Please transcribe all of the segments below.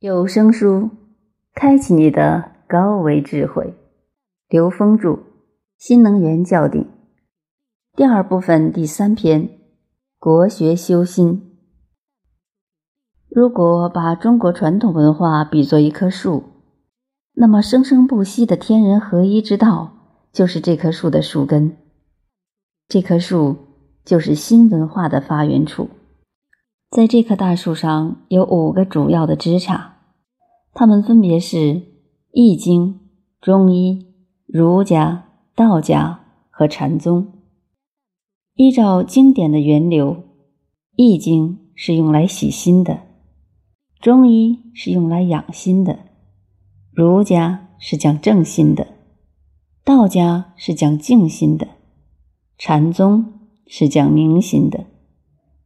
有声书，开启你的高维智慧。刘峰著《新能源教定》第二部分第三篇：国学修心。如果把中国传统文化比作一棵树，那么生生不息的天人合一之道就是这棵树的树根。这棵树就是新文化的发源处。在这棵大树上有五个主要的枝杈，它们分别是《易经》、中医、儒家、道家和禅宗。依照经典的源流，《易经》是用来洗心的，中医是用来养心的，儒家是讲正心的，道家是讲静心的，禅宗是讲明心的。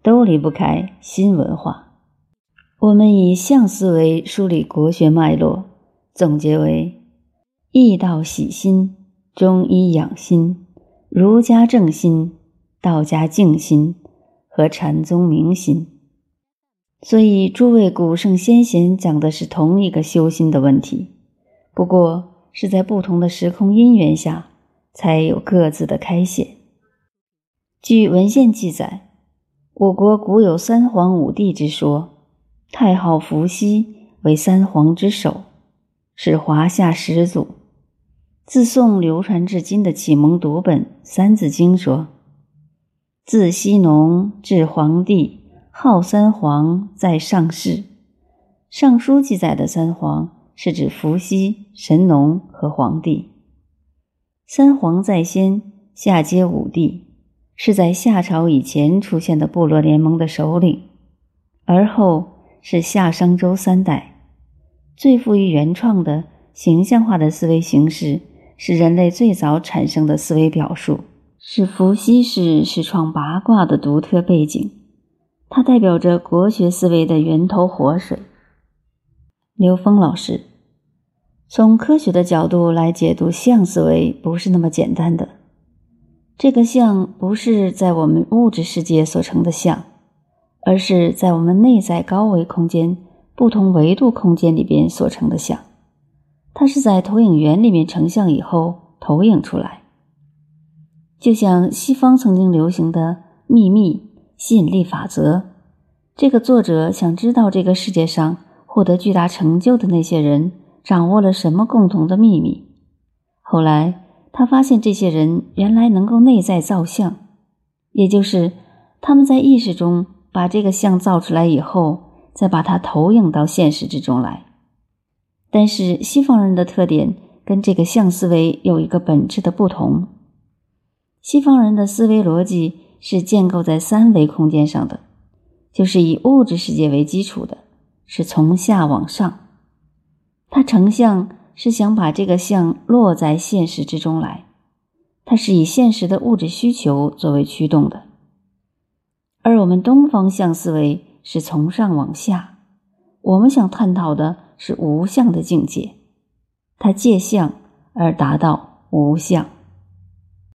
都离不开新文化。我们以象思维梳理国学脉络，总结为：易道洗心，中医养心，儒家正心，道家静心，和禅宗明心。所以，诸位古圣先贤讲的是同一个修心的问题，不过是在不同的时空因缘下，才有各自的开显。据文献记载。我国古有三皇五帝之说，太昊、伏羲为三皇之首，是华夏始祖。自宋流传至今的启蒙读本《三字经》说：“自羲农至黄帝，号三皇在上世。”《尚书》记载的三皇是指伏羲、神农和黄帝。三皇在先，下接五帝。是在夏朝以前出现的部落联盟的首领，而后是夏商周三代。最富于原创的形象化的思维形式，是人类最早产生的思维表述，是伏羲氏始创八卦的独特背景。它代表着国学思维的源头活水。刘峰老师，从科学的角度来解读象思维，不是那么简单的。这个像不是在我们物质世界所成的像，而是在我们内在高维空间不同维度空间里边所成的像。它是在投影源里面成像以后投影出来。就像西方曾经流行的秘密吸引力法则，这个作者想知道这个世界上获得巨大成就的那些人掌握了什么共同的秘密。后来。他发现这些人原来能够内在造像，也就是他们在意识中把这个像造出来以后，再把它投影到现实之中来。但是西方人的特点跟这个像思维有一个本质的不同：西方人的思维逻辑是建构在三维空间上的，就是以物质世界为基础的，是从下往上，它成像。是想把这个像落在现实之中来，它是以现实的物质需求作为驱动的，而我们东方向思维是从上往下，我们想探讨的是无相的境界，它借相而达到无相。